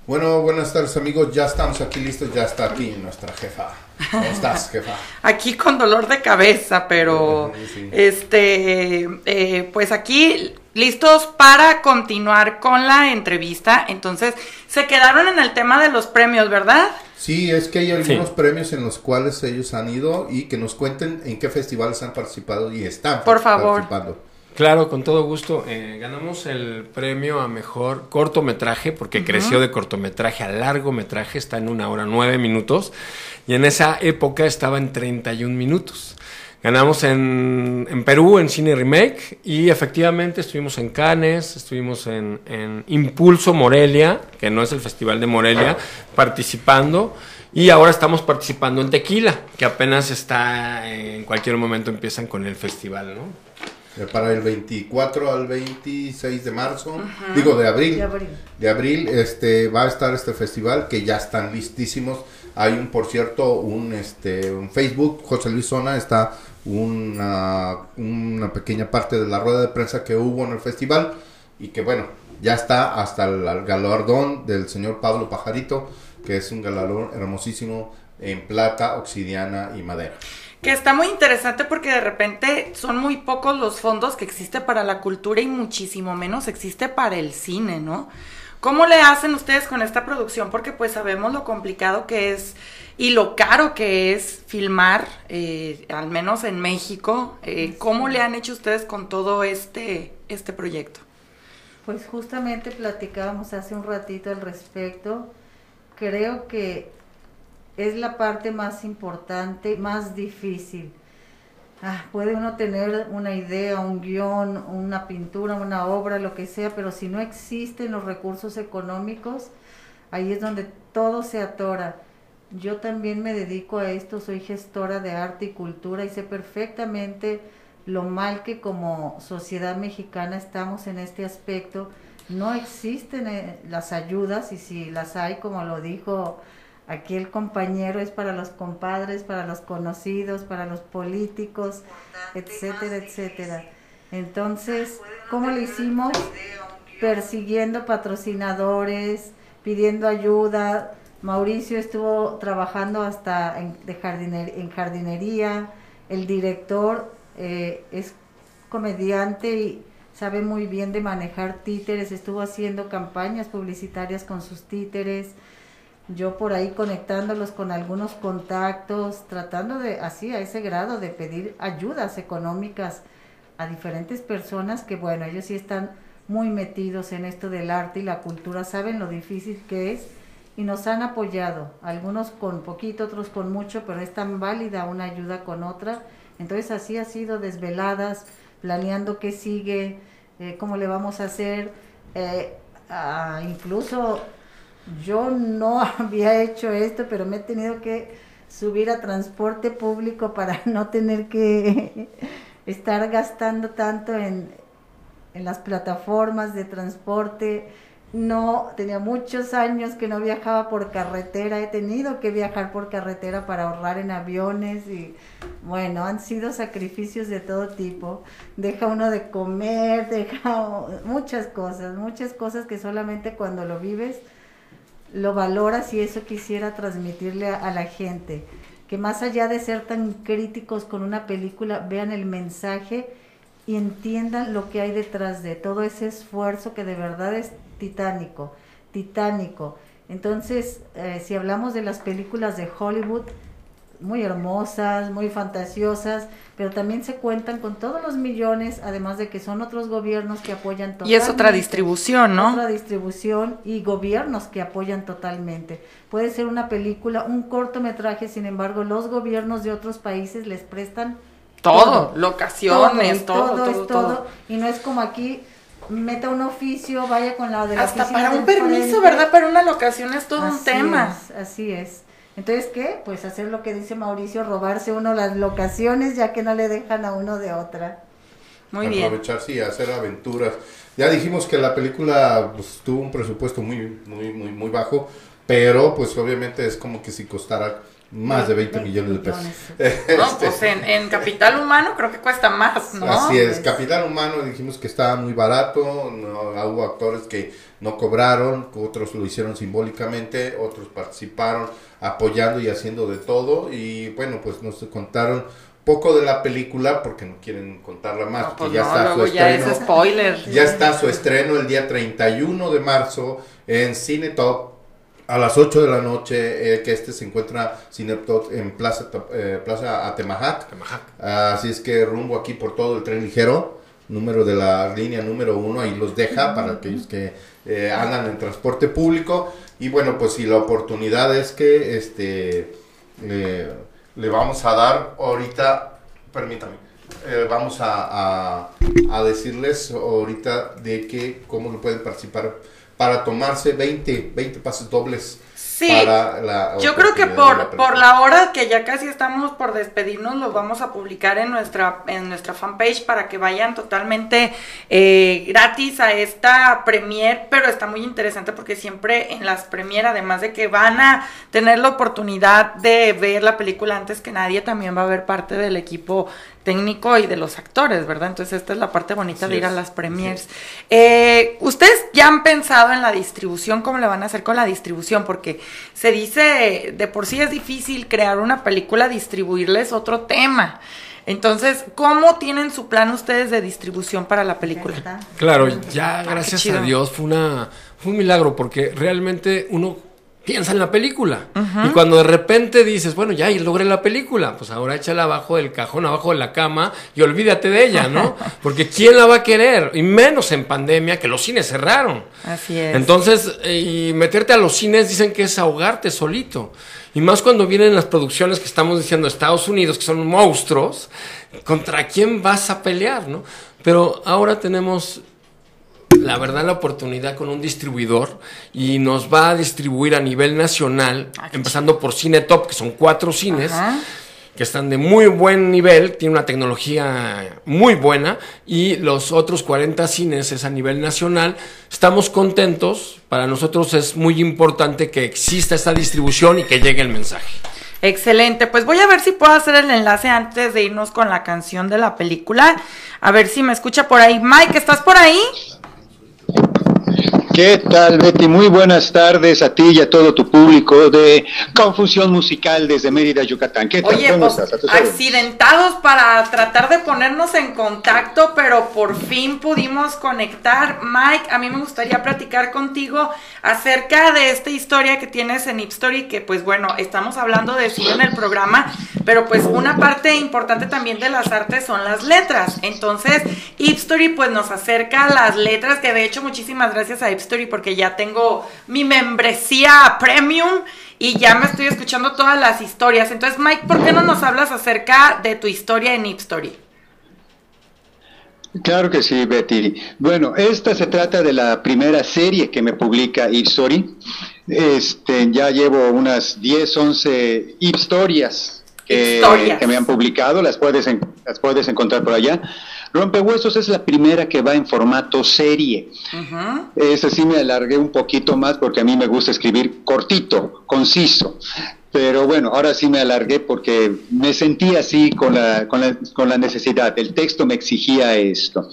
Bueno, buenas tardes amigos, ya estamos aquí listos, ya está aquí nuestra jefa. ¿Cómo estás, jefa? Aquí con dolor de cabeza, pero Sí. este, eh, pues aquí listos para continuar con la entrevista. Entonces, se quedaron en el tema de los premios, ¿verdad? Sí, es que hay algunos Sí. premios en los cuales ellos han ido y que nos cuenten en qué festivales han participado y están Por favor. participando. Claro, con todo gusto. Eh, ganamos el premio a mejor cortometraje porque creció de cortometraje a largometraje, está en una hora nueve minutos y en esa época estaba en 31 minutos. Ganamos en, en Perú en Cine Remake y efectivamente estuvimos en Cannes, estuvimos en, en Impulso Morelia, que no es el Festival de Morelia, participando y ahora estamos participando en Tequila, que apenas está, eh, en cualquier momento empiezan con el festival, ¿no? Eh, Para el 24 al 26 de marzo, digo de abril, De abril. de abril, este va a estar este festival que ya están listísimos. Hay un, por cierto, un este un Facebook, José Luis Zona está una, una pequeña parte de la rueda de prensa que hubo en el festival y que bueno, ya está hasta el, el galardón del señor Pablo Pajarito, que es un galardón hermosísimo en plata, obsidiana y madera. Que está muy interesante porque de repente son muy pocos los fondos que existe para la cultura y muchísimo menos existe para el cine, ¿no? ¿Cómo le hacen ustedes con esta producción? Porque pues sabemos lo complicado que es y lo caro que es filmar, eh, al menos en México. Eh, ¿Cómo le han hecho ustedes con todo este, este proyecto? Pues justamente platicábamos hace un ratito al respecto. Creo que es la parte más importante, más difícil. Ah, puede uno tener una idea, un guion, una pintura, una obra, lo que sea, pero si no existen los recursos económicos, ahí es donde todo se atora. Yo también me dedico a esto, soy gestora de arte y cultura y sé perfectamente lo mal que como sociedad mexicana estamos en este aspecto. No existen eh, las ayudas y si las hay, como lo dijo aquí el compañero, es para los compadres, para los conocidos, para los políticos, etcétera, etcétera. Entonces, ¿cómo lo hicimos? Persiguiendo patrocinadores, pidiendo ayuda. Mauricio estuvo trabajando hasta en, de jardiner- en jardinería. El director eh, es comediante y sabe muy bien de manejar títeres. Estuvo haciendo campañas publicitarias con sus títeres. Yo por ahí conectándolos con algunos contactos, tratando de, así, a ese grado, de pedir ayudas económicas a diferentes personas que, bueno, ellos sí están muy metidos en esto del arte y la cultura, saben lo difícil que es y nos han apoyado, algunos con poquito, otros con mucho, pero es tan válida una ayuda con otra. Entonces así ha sido desveladas, planeando qué sigue, eh, cómo le vamos a hacer. eh, incluso yo no había hecho esto, pero me he tenido que subir a transporte público para no tener que estar gastando tanto en, en las plataformas de transporte. No, tenía muchos años que no viajaba por carretera, he tenido que viajar por carretera para ahorrar en aviones y bueno, han sido sacrificios de todo tipo. Deja uno de comer, deja muchas cosas, muchas cosas que solamente cuando lo vives lo valoras y eso quisiera transmitirle a, la gente. Que más allá de ser tan críticos con una película, vean el mensaje y entiendan lo que hay detrás de todo ese esfuerzo que de verdad es titánico, titánico. Entonces, eh, si hablamos de las películas de Hollywood, muy hermosas, muy fantasiosas, pero también se cuentan con todos los millones, además de que son otros gobiernos que apoyan Y es otra totalmente. distribución, ¿no? Otra distribución y gobiernos que apoyan totalmente. Puede ser una película, un cortometraje, sin embargo, los gobiernos de otros países les prestan Todo, locaciones, todo, todo, es todo. Y no es como aquí, meta un oficio, vaya con la de la Hasta oficina para un permiso, frente. ¿verdad? Para una locación es todo un tema. es, así es. Entonces, ¿qué? Pues hacer lo que dice Mauricio, robarse uno las locaciones ya que no le dejan a uno de otra. Muy bien. aprovechar sí hacer aventuras ya dijimos que la película pues, tuvo un presupuesto muy muy muy muy bajo pero pues obviamente es como que si costara más de 20 millones de pesos. No, Este, pues en, en capital humano creo que cuesta más, ¿no? Así es, Capital Humano dijimos que estaba muy barato, no, hubo actores que no cobraron, otros lo hicieron simbólicamente, otros participaron apoyando y haciendo de todo y bueno, pues nos contaron poco de la película porque no quieren contarla más, No, pues ya no, está su ya estreno. es spoiler. Ya está su estreno el día 31 de marzo en Cinetop a las 8 de la noche, eh, que este se encuentra Cinetop en Plaza, eh, Plaza Atemajac. Así es que rumbo aquí por todo el tren ligero, número de la línea número uno, ahí los deja para aquellos que eh, andan en transporte público. Y bueno, pues si la oportunidad es que este eh, le vamos a dar ahorita, permítame, eh, vamos a, a- a decirles ahorita de que cómo lo pueden participar para tomarse 20, 20 pases dobles. Sí, para la Yo creo que por, la por la hora que ya casi estamos por despedirnos, lo vamos a publicar en nuestra, en nuestra fanpage para que vayan totalmente eh, gratis a esta premier, pero está muy interesante porque siempre en las premier, además de que van a tener la oportunidad de ver la película antes que nadie, también va a haber parte del equipo técnico y de los actores, ¿verdad? Entonces esta es la parte bonita Así de ir a las premiers. Eh, ¿Ustedes ya han pensado en la distribución? ¿Cómo le van a hacer con la distribución? Porque se dice, de por sí es difícil crear una película, distribuirles otro tema. Entonces, ¿cómo tienen su plan ustedes de distribución para la película? Claro, ya gracias chido. a Dios fue una fue un milagro porque realmente uno piensa en la película y cuando de repente dices, bueno, ya y logré la película, pues ahora échala abajo del cajón, abajo de la cama y olvídate de ella, ¿no? Porque quién la va a querer y menos en pandemia que los cines cerraron. Así es. Entonces, eh, y meterte a los cines dicen que es ahogarte solito. Y más cuando vienen las producciones que estamos diciendo Estados Unidos, que son monstruos, ¿contra quién vas a pelear, no? Pero ahora tenemos, la verdad, la oportunidad con un distribuidor y nos va a distribuir a nivel nacional, Ah, empezando por Cine Top, que son cuatro cines Ajá. que están de muy buen nivel, tiene una tecnología muy buena y los otros 40 cines es a nivel nacional. Estamos contentos, para nosotros es muy importante que exista esta distribución y que llegue el mensaje. Excelente, pues voy a ver si puedo hacer el enlace antes de irnos con la canción de la película. A ver si me escucha por ahí. Mike, ¿estás por ahí? ¿Qué tal, Betty? Muy buenas tardes a ti y a todo tu público de Confusión Musical desde Mérida, Yucatán. ¿Qué tal? Oye, ¿Cómo pues accidentados para tratar de ponernos en contacto, pero por fin pudimos conectar. Mike, a mí me gustaría platicar contigo acerca de esta historia que tienes en Story, que pues bueno, estamos hablando de cine en el programa, pero pues una parte importante también de las artes son las letras. Entonces, Story pues nos acerca las letras, que de hecho muchísimas gracias a Story porque ya tengo mi membresía premium y ya me estoy escuchando todas las historias. Entonces, Mike, ¿por qué no nos hablas acerca de tu historia en Story? Claro que sí, Betty. Bueno, esta se trata de la primera serie que me publica Ipstory. Este, ya llevo unas 10, 11 historias que, que me han publicado, las puedes, en- las puedes encontrar por allá. Rompehuesos es la primera que va en formato serie. Ujú. Ese sí me alargué un poquito más porque a mí me gusta escribir cortito, conciso. Pero bueno, ahora sí me alargué porque me sentí así con la, con la, con la necesidad. El texto me exigía esto.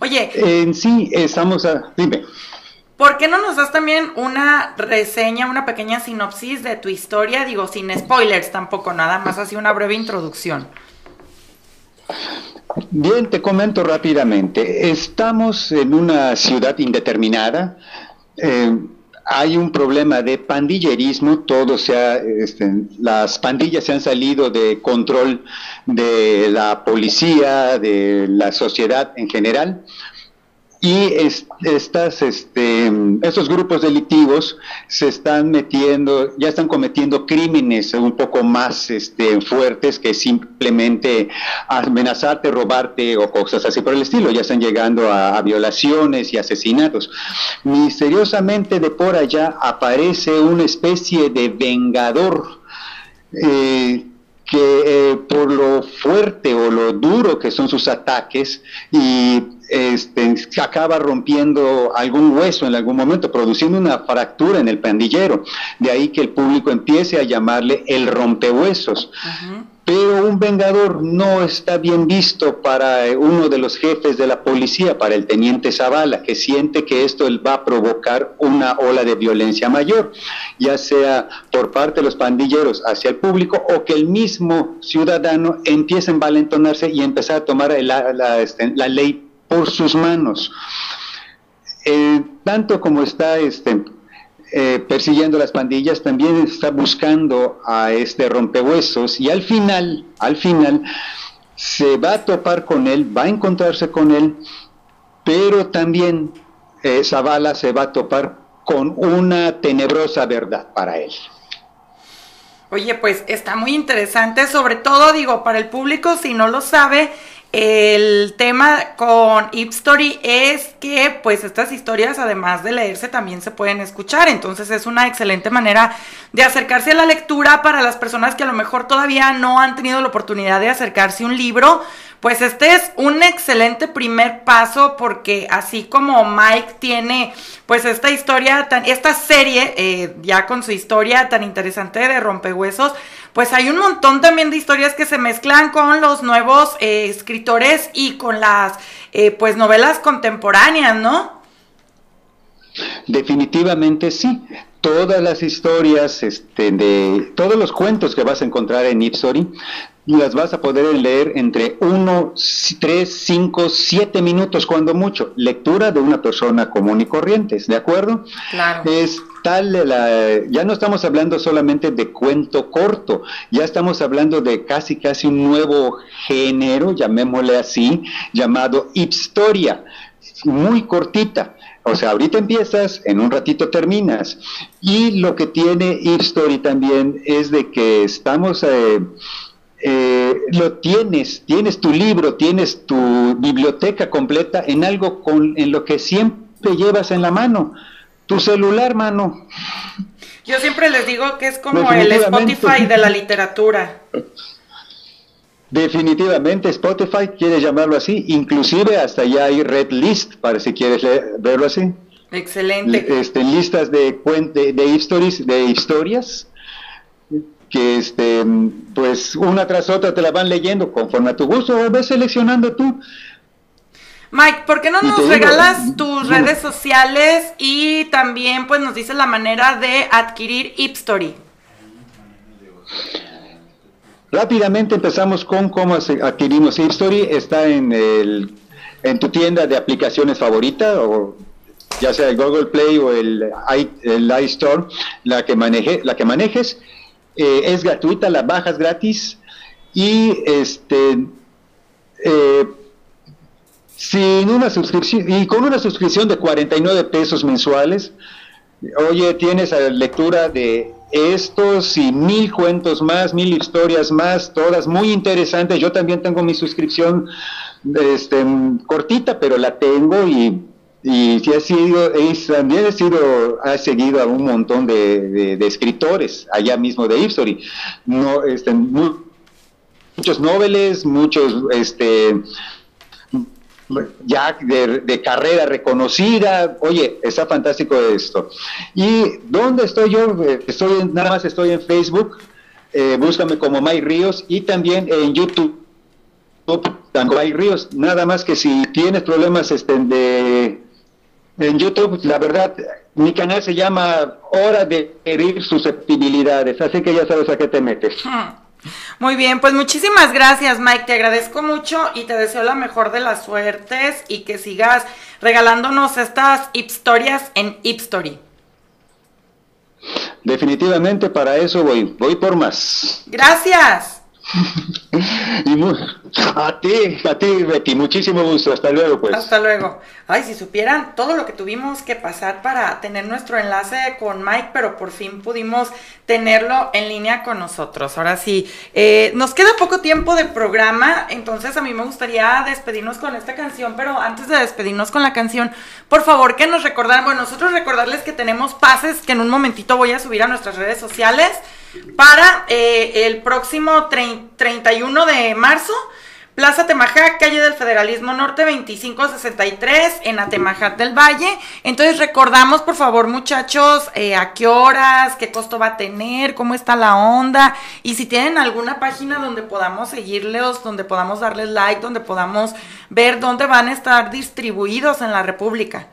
Oye, En sí, estamos a... Dime. ¿por qué no nos das también una reseña, una pequeña sinopsis de tu historia? Digo, sin spoilers tampoco, nada más así una breve introducción. Bien, te comento rápidamente. Estamos en una ciudad indeterminada. Eh, hay un problema de pandillerismo. Todo se ha, este, las pandillas se han salido de control de la policía, de la sociedad en general. Y es- estas, este, estos grupos delictivos se están metiendo, ya están cometiendo crímenes un poco más este, fuertes que simplemente amenazarte, robarte o cosas así por el estilo. Ya están llegando a, a violaciones y asesinatos. Misteriosamente de por allá aparece una especie de vengador. eh, que eh, por lo fuerte o lo duro que son sus ataques y este, se acaba rompiendo algún hueso en algún momento, produciendo una fractura en el pandillero. De ahí que el público empiece a llamarle el rompehuesos. Pero un vengador no está bien visto para eh, uno de los jefes de la policía, para el teniente Zavala, que siente que esto va a provocar una ola de violencia mayor, ya sea por parte de los pandilleros hacia el público o que el mismo ciudadano empiece a envalentonarse y empezar a tomar la, la, este, la ley por sus manos. Eh, tanto como está este, eh, persiguiendo las pandillas, también está buscando a este rompehuesos y al final, al final, se va a topar con él, va a encontrarse con él, pero también eh, Zavala se va a topar con una tenebrosa verdad para él. Oye, pues está muy interesante, sobre todo digo, para el público, si no lo sabe, el tema con Ip Story es que pues estas historias además de leerse también se pueden escuchar, entonces es una excelente manera de acercarse a la lectura para las personas que a lo mejor todavía no han tenido la oportunidad de acercarse a un libro, pues este es un excelente primer paso porque así como Mike tiene pues esta historia, tan, esta serie eh, ya con su historia tan interesante de rompehuesos, pues hay un montón también de historias que se mezclan con los nuevos eh, escritores y con las eh, pues novelas contemporáneas, ¿no? Definitivamente sí. Todas las historias, este, de todos los cuentos que vas a encontrar en Ipsori, las vas a poder leer entre 1, 3, 5, 7 minutos, cuando mucho. Lectura de una persona común y corriente, ¿de acuerdo? Claro. Es tal ya no estamos hablando solamente de cuento corto, ya estamos hablando de casi casi un nuevo género, llamémosle así, llamado historia, muy cortita. O sea, ahorita empiezas, en un ratito terminas. Y lo que tiene Story también es de que estamos, eh, eh, lo tienes, tienes tu libro, tienes tu biblioteca completa en algo con, en lo que siempre llevas en la mano. Tu celular, mano. Yo siempre les digo que es como el Spotify de la literatura. Definitivamente Spotify quiere llamarlo así, inclusive hasta ya hay red list para si quieres leer, verlo así. Excelente. Este, listas de, de, de, historias, de historias que este pues una tras otra te la van leyendo conforme a tu gusto o ves seleccionando tú. Mike, ¿por qué no nos regalas tus redes sociales y también pues nos dices la manera de adquirir Ipstory? Rápidamente empezamos con cómo adquirimos Ipstory. Está en, el, en tu tienda de aplicaciones favorita, o ya sea el Google Play o el, i, el iStore, la que, maneje, la que manejes. Eh, es gratuita, la bajas gratis y este eh, sin una suscripción y con una suscripción de 49 pesos mensuales. Oye, tienes la lectura de estos y mil cuentos más, mil historias más, todas muy interesantes. Yo también tengo mi suscripción este, cortita, pero la tengo y, y ha sido, también he sido, ha seguido a un montón de, escritores allá mismo de Ipsori. No, este, muchos noveles, muchos este, ya de, de, carrera reconocida, oye, está fantástico esto. ¿Y dónde estoy yo? Estoy en, nada más estoy en Facebook, eh, búscame como May Ríos y también en YouTube, May Ríos, nada más que si tienes problemas este, de, en YouTube, la verdad, mi canal se llama Hora de herir susceptibilidades, así que ya sabes a qué te metes. Muy bien, pues muchísimas gracias Mike, te agradezco mucho y te deseo la mejor de las suertes y que sigas regalándonos estas historias en Ipstory. Definitivamente para eso voy, voy por más. Gracias. y muy, a ti, a ti, Betty, muchísimo gusto. Hasta luego, pues. Hasta luego. Ay, si supieran todo lo que tuvimos que pasar para tener nuestro enlace con Mike, pero por fin pudimos tenerlo en línea con nosotros. Ahora sí, eh, nos queda poco tiempo de programa, entonces a mí me gustaría despedirnos con esta canción, pero antes de despedirnos con la canción, por favor que nos recordaran, bueno, nosotros recordarles que tenemos pases que en un momentito voy a subir a nuestras redes sociales para eh, el próximo 31 de marzo Plaza Temajac, calle del Federalismo Norte 2563 en Atemajac del Valle. Entonces recordamos, por favor, muchachos, eh, a qué horas, qué costo va a tener, cómo está la onda y si tienen alguna página donde podamos seguirles, donde podamos darles like, donde podamos ver dónde van a estar distribuidos en la República.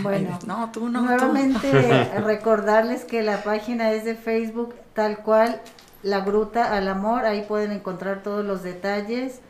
Bueno, No, tú no. tú. nuevamente recordarles que la página es de Facebook tal cual, La Gruta al Amor, ahí pueden encontrar todos los detalles.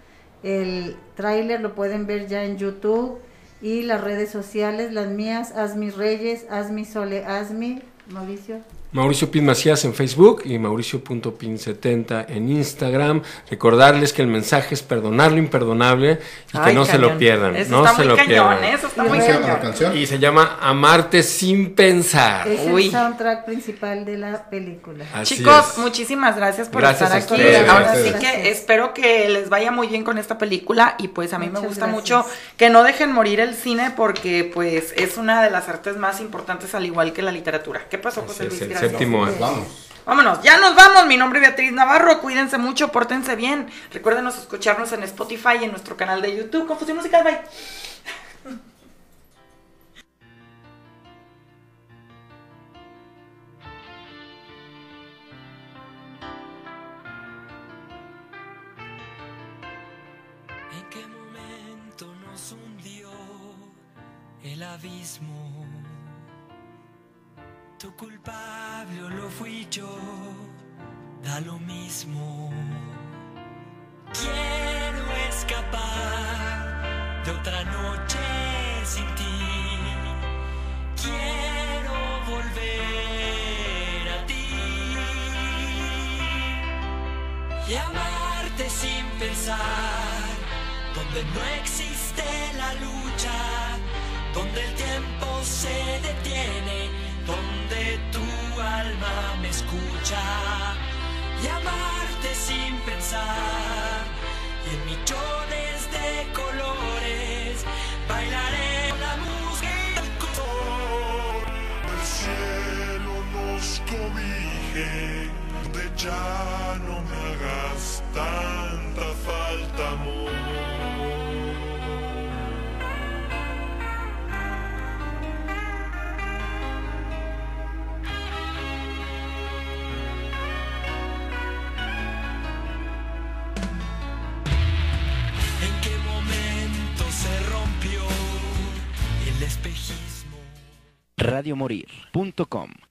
El tráiler lo pueden ver ya en YouTube y las redes sociales, las mías, Asmi Reyes, Asmi Sole Asmi, Mauricio. Mauricio Pin Macías en Facebook y Mauricio.pin70 en Instagram. Recordarles que el mensaje es perdonar lo imperdonable y que no se lo pierdan. Eso no está se muy lo cañón, pierdan. eso está muy ¿Cómo se llama la cañón. Y se llama Amarte sin pensar. Es Uy. el soundtrack principal de la película. Así Chicos, es. muchísimas gracias por Gracias estar aquí. Ahora sí Gracias. que espero que les vaya muy bien con esta película y pues a mí me gusta gracias. mucho que no dejen morir el cine porque pues es una de las artes más importantes al igual que la literatura. ¿Qué pasó, Así José Luis? Séptimo arte. vamos. Vámonos, ya nos vamos. Mi nombre es Beatriz Navarro. Cuídense mucho, pórtense bien. Recuérdenos escucharnos en Spotify y en nuestro canal de YouTube. Confusión Musical, bye. ¿En qué momento nos hundió el abismo? Fui yo, da lo mismo. Quiero escapar de otra noche sin ti. Quiero volver a ti y amarte sin pensar, donde no existe la lucha, donde el tiempo se detiene, alma me escucha, y amarte sin pensar, y en millones de colores bailaré la música. El cielo nos cobije, de ya no me hagas tanta falta, amor. radiomorir.com